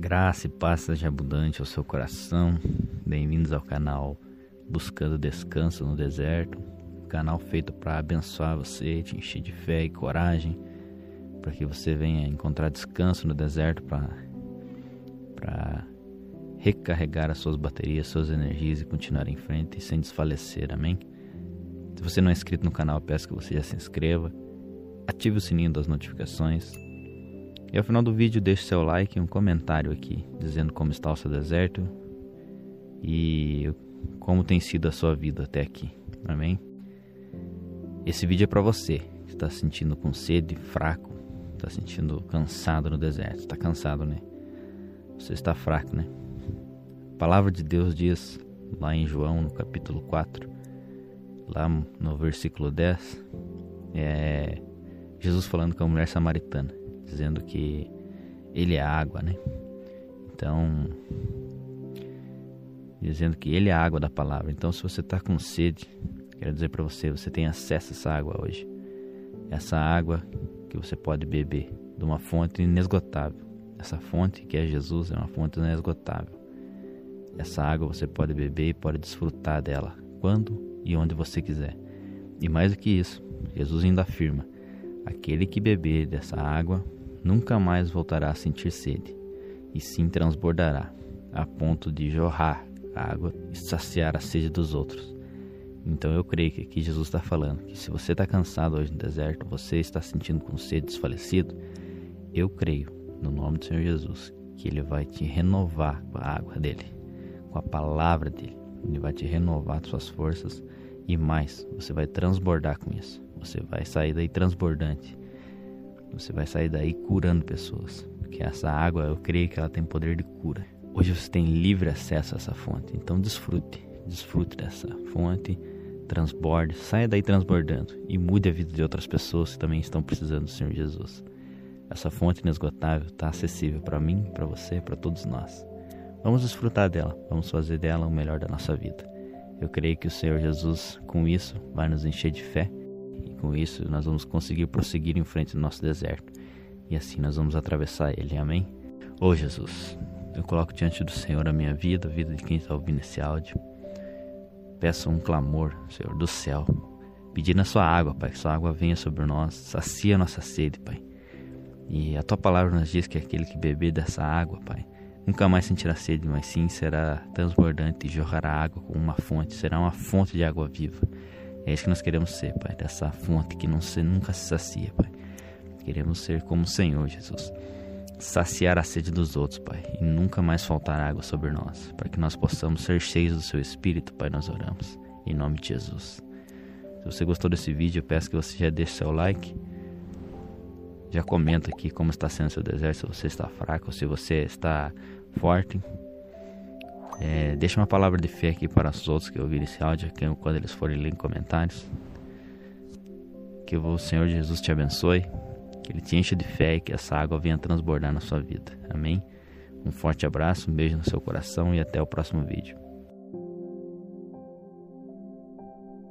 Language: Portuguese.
Graça e paz seja abundante ao seu coração. Bem-vindos ao canal Buscando Descanso no Deserto, canal feito para abençoar você, te encher de fé e coragem, para que você venha encontrar descanso no deserto para recarregar as suas baterias, suas energias e continuar em frente sem desfalecer. Amém? Se você não é inscrito no canal, peço que você já se inscreva, ative o sininho das notificações e ao final do vídeo deixe seu like e um comentário aqui dizendo como está o seu deserto e como tem sido a sua vida até aqui. Amém? Esse vídeo é para você que está se sentindo com sede, fraco, está se sentindo cansado no deserto. Está cansado, né? Você está fraco, né? A palavra de Deus diz lá em João, no capítulo 4, lá no versículo 10, é Jesus falando com a mulher samaritana dizendo que ele é água, né? Então, dizendo que ele é a água da palavra. Então, se você está com sede, quero dizer para você, você tem acesso a essa água hoje. Essa água que você pode beber de uma fonte inesgotável. Essa fonte que é Jesus é uma fonte inesgotável. Essa água você pode beber e pode desfrutar dela quando e onde você quiser. E mais do que isso, Jesus ainda afirma: aquele que beber dessa água nunca mais voltará a sentir sede, e sim transbordará, a ponto de jorrar a água e saciar a sede dos outros. Então eu creio que aqui Jesus está falando que se você está cansado hoje no deserto, você está sentindo com sede desfalecido, eu creio, no nome do Senhor Jesus, que Ele vai te renovar com a água dele, com a palavra dele. Ele vai te renovar suas forças e mais, você vai transbordar com isso. Você vai sair daí transbordante você vai sair daí curando pessoas. Porque essa água, eu creio que ela tem poder de cura. Hoje você tem livre acesso a essa fonte. Então desfrute. Desfrute dessa fonte. Transborde. Saia daí transbordando. E mude a vida de outras pessoas que também estão precisando do Senhor Jesus. Essa fonte inesgotável está acessível para mim, para você, para todos nós. Vamos desfrutar dela. Vamos fazer dela o melhor da nossa vida. Eu creio que o Senhor Jesus, com isso, vai nos encher de fé com isso, nós vamos conseguir prosseguir em frente do nosso deserto. E assim nós vamos atravessar ele. Amém? Ô oh, Jesus, eu coloco diante do Senhor a minha vida, a vida de quem está ouvindo esse áudio. Peço um clamor, Senhor, do céu. Pedindo a sua água, Pai, que sua água venha sobre nós, sacia a nossa sede, Pai. E a tua palavra nos diz que aquele que beber dessa água, Pai, nunca mais sentirá sede, mas sim será transbordante e jorrará água como uma fonte, será uma fonte de água viva. É isso que nós queremos ser, Pai, dessa fonte que não se, nunca se sacia, Pai. Queremos ser como o Senhor, Jesus. Saciar a sede dos outros, Pai, e nunca mais faltar água sobre nós, para que nós possamos ser cheios do Seu Espírito, Pai, nós oramos. Em nome de Jesus. Se você gostou desse vídeo, eu peço que você já deixe seu like. Já comenta aqui como está sendo seu deserto, se você está fraco se você está forte. É, deixa uma palavra de fé aqui para os outros que ouvirem esse áudio, quando eles forem ler comentários. Que o Senhor Jesus te abençoe, que Ele te encha de fé e que essa água venha transbordar na sua vida. Amém? Um forte abraço, um beijo no seu coração e até o próximo vídeo.